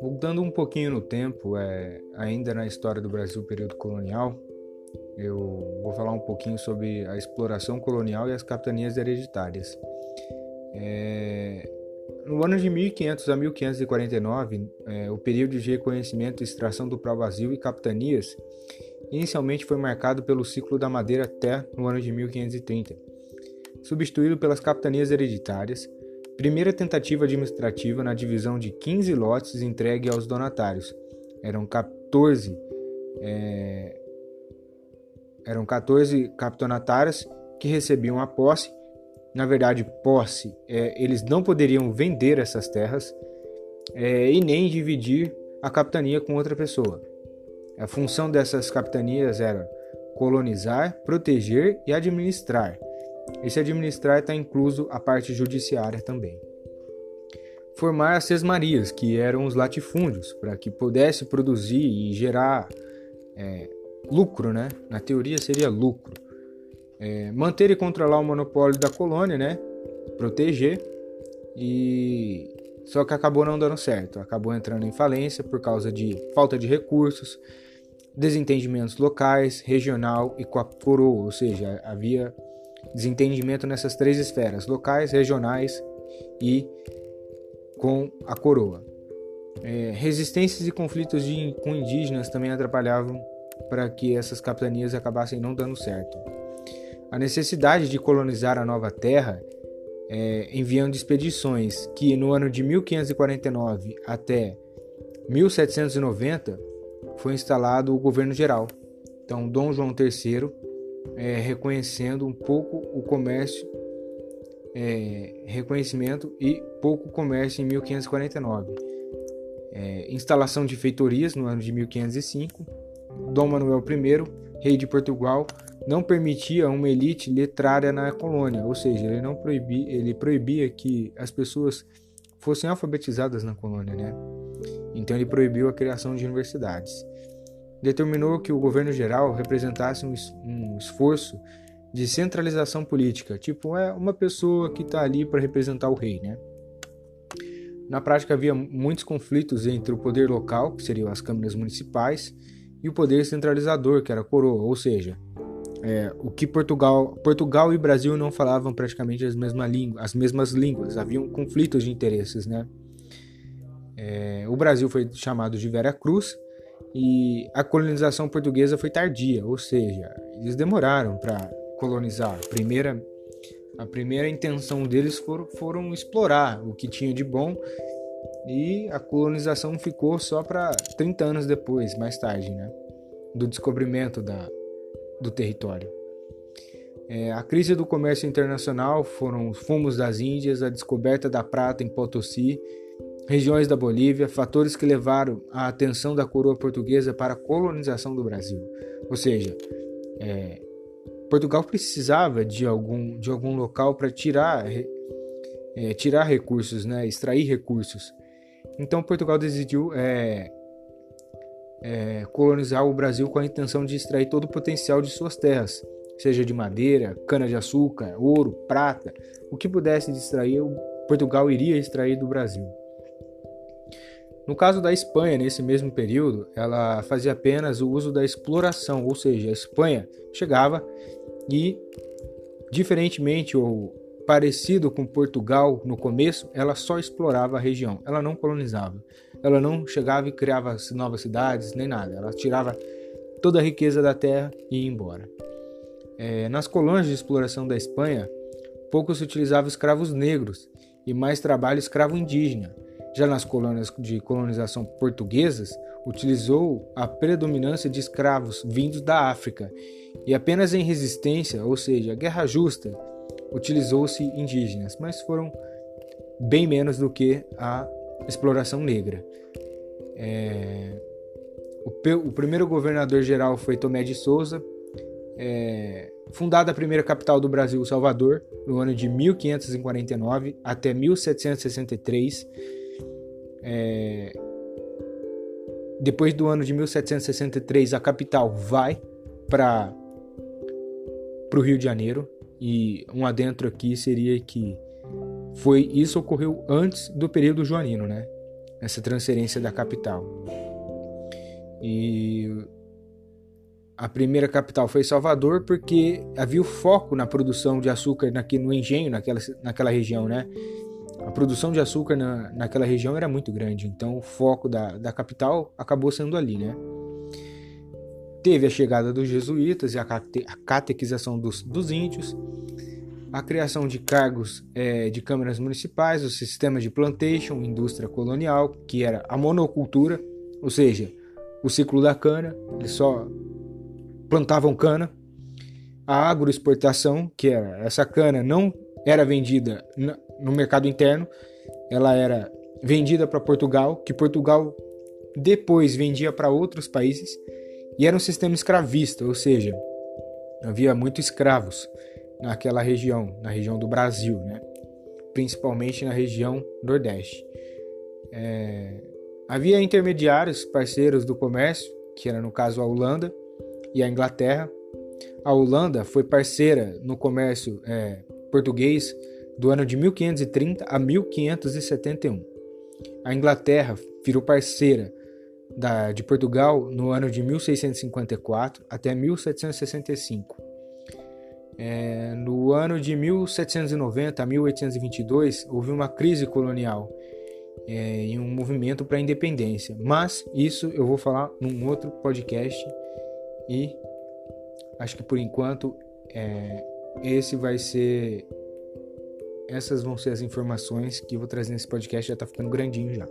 Voltando um pouquinho no tempo, é, ainda na história do Brasil período colonial, eu vou falar um pouquinho sobre a exploração colonial e as capitanias hereditárias. É, no ano de 1500 a 1549, é, o período de reconhecimento extração do pau-vazio e capitanias inicialmente foi marcado pelo ciclo da madeira até no ano de 1530, substituído pelas capitanias hereditárias, primeira tentativa administrativa na divisão de 15 lotes entregue aos donatários. Eram 14 é, eram 14 capitonatários que recebiam a posse. Na verdade, posse, é, eles não poderiam vender essas terras é, e nem dividir a capitania com outra pessoa. A função dessas capitanias era colonizar, proteger e administrar. Esse administrar está incluso a parte judiciária também. Formar as sesmarias, que eram os latifúndios, para que pudesse produzir e gerar é, lucro, né? Na teoria seria lucro. É, manter e controlar o monopólio da colônia, né? Proteger e só que acabou não dando certo. Acabou entrando em falência por causa de falta de recursos, desentendimentos locais, regional e com a coroa, ou seja, havia desentendimento nessas três esferas: locais, regionais e com a coroa. É, resistências e conflitos de, com indígenas também atrapalhavam para que essas capitanias acabassem não dando certo. A necessidade de colonizar a nova terra, é, enviando expedições que no ano de 1549 até 1790 foi instalado o governo geral. Então, Dom João III, é, reconhecendo um pouco o comércio, é, reconhecimento e pouco comércio em 1549. É, instalação de feitorias no ano de 1505 Dom Manuel I, rei de Portugal, não permitia uma elite letrária na colônia, ou seja, ele não proibia, ele proibia que as pessoas fossem alfabetizadas na colônia, né? Então ele proibiu a criação de universidades. Determinou que o governo geral representasse um, um esforço de centralização política, tipo é uma pessoa que está ali para representar o rei, né? Na prática havia muitos conflitos entre o poder local, que seriam as câmaras municipais, e o poder centralizador, que era a coroa, ou seja, é, o que Portugal, Portugal e Brasil não falavam praticamente as mesmas, línguas, as mesmas línguas, haviam conflitos de interesses, né? É, o Brasil foi chamado de Vera Cruz e a colonização portuguesa foi tardia, ou seja, eles demoraram para colonizar. A primeira, a primeira intenção deles foram, foram explorar o que tinha de bom e a colonização ficou só para 30 anos depois, mais tarde, né, do descobrimento da, do território. É, a crise do comércio internacional foram os fumos das Índias, a descoberta da prata em Potosí, regiões da Bolívia, fatores que levaram a atenção da coroa portuguesa para a colonização do Brasil. Ou seja, é, Portugal precisava de algum, de algum local para tirar, é, tirar recursos, né, extrair recursos. Então Portugal decidiu é, é, colonizar o Brasil com a intenção de extrair todo o potencial de suas terras, seja de madeira, cana-de-açúcar, ouro, prata, o que pudesse extrair, Portugal iria extrair do Brasil. No caso da Espanha, nesse mesmo período, ela fazia apenas o uso da exploração, ou seja, a Espanha chegava e, diferentemente ou parecido com Portugal no começo, ela só explorava a região, ela não colonizava. Ela não chegava e criava novas cidades, nem nada. Ela tirava toda a riqueza da terra e ia embora. É, nas colônias de exploração da Espanha, pouco se utilizava escravos negros e mais trabalho escravo indígena. Já nas colônias de colonização portuguesas, utilizou a predominância de escravos vindos da África e apenas em resistência, ou seja, guerra justa, utilizou-se indígenas, mas foram bem menos do que a exploração negra. É, o, o, primeiro governador geral foi Tomé de Souza, é, fundada a primeira capital do Brasil, Salvador, no ano de 1549 até 1763. É, depois do ano de 1763, a capital vai para o Rio de Janeiro, E um adentro aqui seria que foi isso ocorreu antes do período joanino, né? Essa transferência da capital. E a primeira capital foi Salvador porque havia o foco na produção de açúcar naque, no engenho naquela, naquela região, né? A produção de açúcar na, naquela região era muito grande, então o foco da, da capital acabou sendo ali, né? Teve a chegada dos jesuítas e a, cate, a catequização dos, dos índios, a criação de cargos é, de câmaras municipais, o sistema de plantation, indústria colonial, que era a monocultura, ou seja, o ciclo da cana, eles só plantavam cana, a agroexportação, que era essa cana não era vendida no mercado interno, ela era vendida para Portugal, que Portugal depois vendia para outros países, e era um sistema escravista, ou seja, havia muitos escravos naquela região, na região do Brasil, né? principalmente na região Nordeste. É... Havia intermediários, parceiros do comércio, que era no caso a Holanda e a Inglaterra. A Holanda foi parceira no comércio é, português do ano de 1530 a 1571. A Inglaterra virou parceira da, de Portugal no ano de 1654 até 1765. É, no ano de 1790 a 1822 houve uma crise colonial é, e um movimento para a independência. Mas isso eu vou falar num outro podcast e acho que por enquanto é, esse vai ser essas vão ser as informações que eu vou trazer nesse podcast. Já está ficando grandinho já.